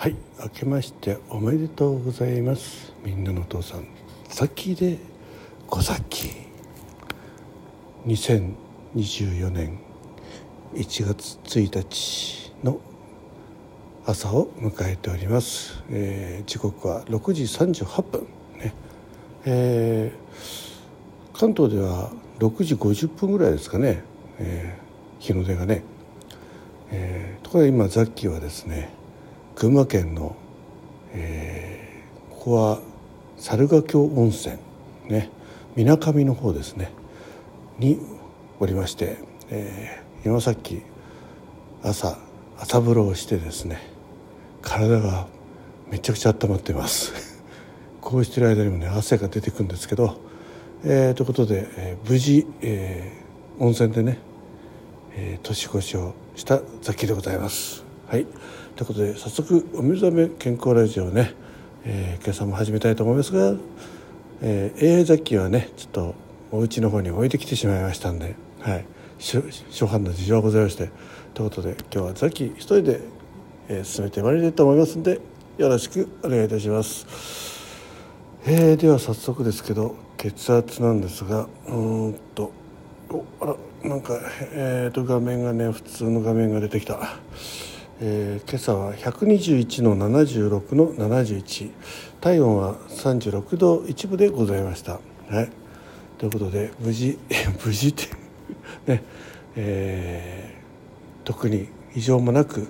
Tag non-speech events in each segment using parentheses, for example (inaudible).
はい明けましておめでとうございます。みんなのお父さんさきでごさき。2024年1月1日の朝を迎えております、えー、時刻は6時38分ね。えー、関東では6時50分ぐらいですかね、えー、日の出がね、え、ところが今ザッキーはですね群馬県の、えー、ここは猿ヶ京温泉ねみなかみの方ですねにおりまして、えー、今さっき朝朝風呂をしてですね体がめちゃくちゃ温まっています。(laughs) こうしてる間にもね汗が出てくるんですけど、えー、ということで、えー、無事、えー、温泉でね、えー、年越しをしたザキでございます。はいということで早速お水ざめ健康ラジオね、えー、今朝も始めたいと思いますが、えー、AI 雑記はねちょっとお家の方に置いてきてしまいましたんで、はい、初版の事情がございましてということで今日は雑記一人で、えー、進めてまいりたいと思いますんでよろしくお願いいたします。えー、では早速ですけど血圧なんですがうーんとあらなんかえーと画面がね普通の画面が出てきた。えー、今朝は121の76の71体温は36度1分でございました。はい、ということで無事 (laughs) 無事って (laughs) ね、えー、特に異常もなく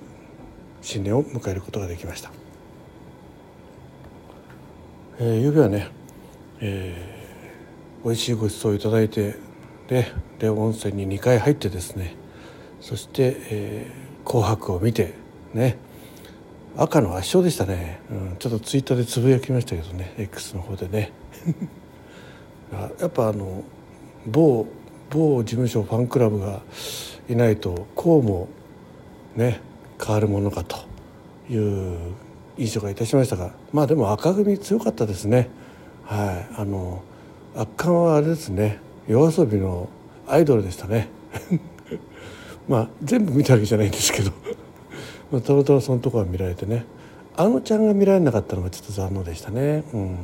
新年を迎えることができました。えー、ゆうべはね、えー、美味しいごちそうをいただいてでで温泉に2回入ってですねそして、えー、紅白を見てね。赤の圧勝でしたね、うん、ちょっとツイッターでつぶやきましたけどね。X の方でね。(laughs) やっぱあの某某事務所ファンクラブがいないとこうもね変わるものかという印象がいたしましたが。まあでも赤組強かったですね。はい。あの圧巻はあれですね。夜遊びのアイドルでしたね。(laughs) まあ全部見たわけじゃないんですけど。まあ、たまたまそのところは見られてね。あのちゃんが見られなかったのがちょっと残念でしたね。うん。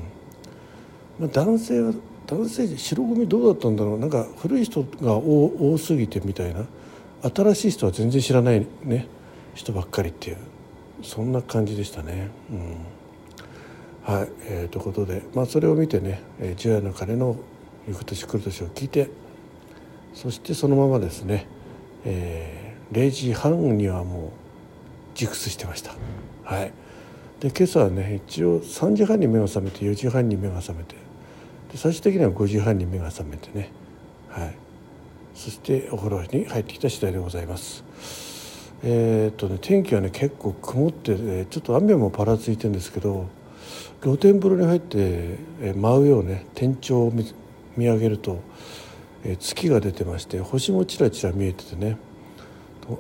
まあ、男性は男性白組どうだったんだろう。なんか古い人が多すぎてみたいな。新しい人は全然知らないね。人ばっかりっていう。そんな感じでしたね。うん、はい、えー、ということで、まあ、それを見てね「えー、除夜の鐘の行く年来る年」を聞いてそしてそのままですね、えー、0時半にはもう熟睡してました。はい、で今朝はね一応3時半に目が覚めて4時半に目が覚めて。で最終的には5時半に目が覚めてね、はい、そしてお風呂に入ってきた次第でございます。えー、っとね天気はね結構曇ってねちょっと雨もぱらついてるんですけど露天風呂に入って、え真上をね天井を見見上げると、え月が出てまして星もちらちら見えててね。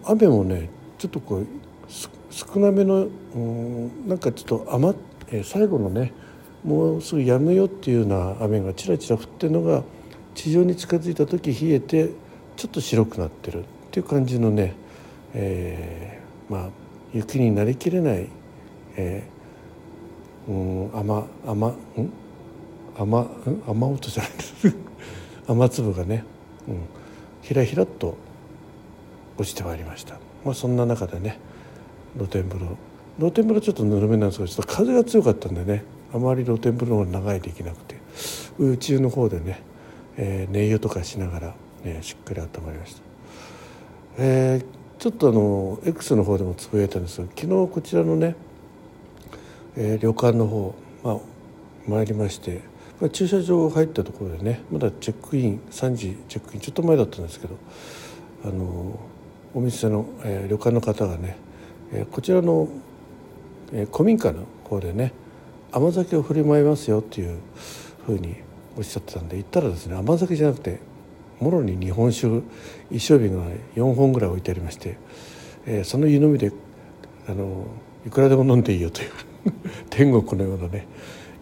雨もねちょっとこう少なめのうんなんかちょっと余っ、え最後のねもうすぐやむよっていうような雨がちらちら降ってるのが地上に近づいた時冷えてちょっと白くなってるっていう感じのね、えー、まあ雪になりきれない、えー、うん雨雨ん？雨雨音じゃない。で (laughs) す雨粒がね、うん、ひらひらっと落ちてまいりました。まあ、そんな中でね露天風呂。露天風呂ちょっとぬるめなんですけどちょっと風が強かったんでね。あまり露天風呂が長いできなくて。宇宙の方でね、えー、寝湯とかしながら、ね、しっかり温まりました、えー、ちょっとあの X の方でもつぶやいたんですが昨日こちらのね、えー、旅館の方、まあ、参りまして、駐車場入ったところでねまだチェックイン3時チェックインちょっと前だったんですけどあのお店の、えー、旅館の方がねこちらの、え古民家の方でね甘酒を振る舞いますよっていうふうにおっしゃってたんで行ったらですね甘酒じゃなくてもろに日本酒一升瓶が4本ぐらい置いてありまして、えー、その湯飲みであのいくらでも飲んでいいよという (laughs) 天国のようなね、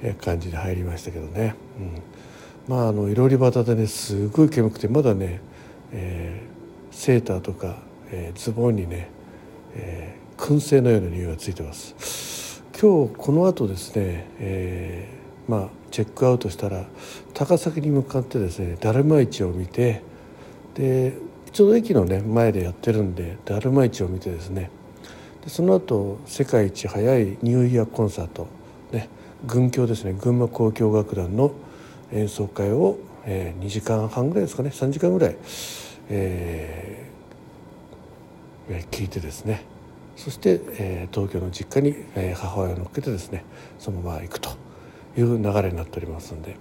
え感じで入りましたけどね、うん、まああのいろり端でねすごい煙くてまだね、えー、セーターとか、えー、ズボンにね、えー燻製のような匂いがついてます、今日この後ですね、えー、まあチェックアウトしたら高崎に向かってですねだるま市を見てでちょうど駅のね前でやってるんでだるま市を見てですねでその後世界一早いニューイヤーコンサートね群響ですね群馬交響楽団の演奏会を、えー、2時間半ぐらいですかね3時間ぐらい、えー、聞いてですねそして、え、東京の実家に、え、母親を乗っけてですねそのまま行くという流れになっておりますので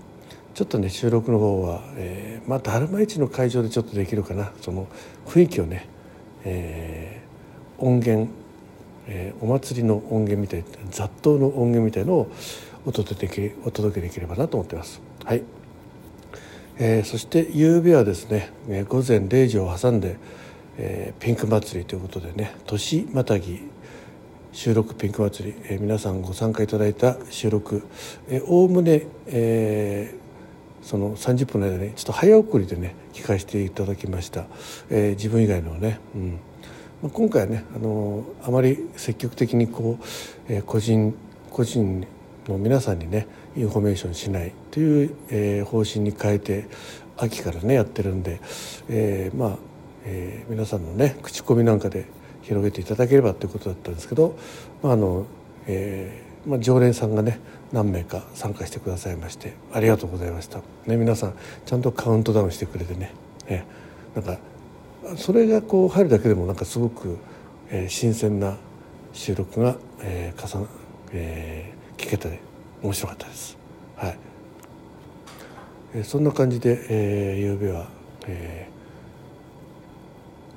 ちょっとね収録の方は、えー、まあだるま市の会場でちょっとできるかなその雰囲気をね、えー、音源、えー、お祭りの音源みたい雑踏の音源みたいのをお届けお届けできればなと思ってます。はいえー、そして夕べはですね、えー、午前0時を挟んで、えー、ピンク祭りということでね年またぎ収録ピンク祭り、えー、皆さんご参加いただいた収録おおむね、えー、その30分の間にちょっと早送りでね聞かせていただきました、えー、自分以外のね、うん。まあ、今回はねあのあまり積極的にこう、えー、個人個人の皆さんにねインフォメーションしないという、えー、方針に変えて秋からねやってるんで、えー、まあ、えー、皆さんのね口コミなんかで広げていただければということだったんですけど、まああのえーまあ、常連さんがね何名か参加してくださいましてありがとうございました、ね、皆さんちゃんとカウントダウンしてくれてね、えー、なんかそれがこう入るだけでもなんかすごく、えー、新鮮な収録が、えー重えー、聞けて面白かったです。はい、えー、そんな感じで、えー、夕べは、えー、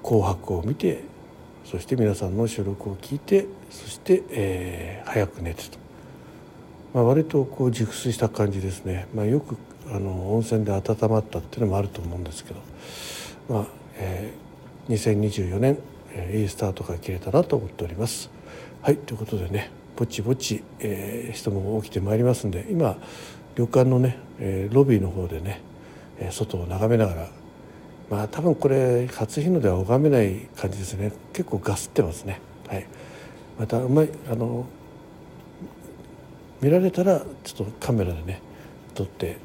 紅白を見てそして皆さんの収録を聞いてそして、えー、早く寝てと、まあ、割とこう熟睡した感じですね、まあ、よくあの温泉で温まったっていうのもあると思うんですけど、まあえー、2024年、えー、いいスタートが切れたなと思っております。はいということでねぼちぼち、えー、人も起きてまいりますんで今旅館のね、えー、ロビーの方でね外を眺めながらまあ多分これ初日の出は拝めない感じですね。結構ガスってますね。はい。またうまいあの見られたらちょっとカメラでね撮って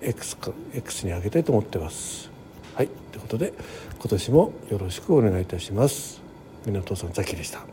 X, か X に上げたいと思ってます。はい。ということで今年もよろしくお願いいたします。港さんザキでした。